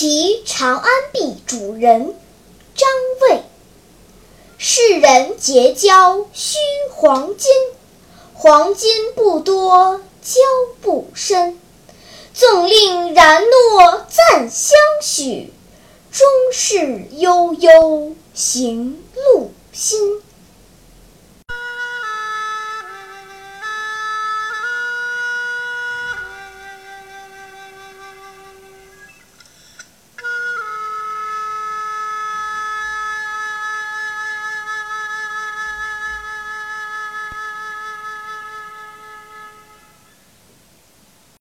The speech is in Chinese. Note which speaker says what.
Speaker 1: 其长安壁主人张谓，世人结交须黄金，黄金不多交不深，纵令然诺暂相许，终是悠悠行路心。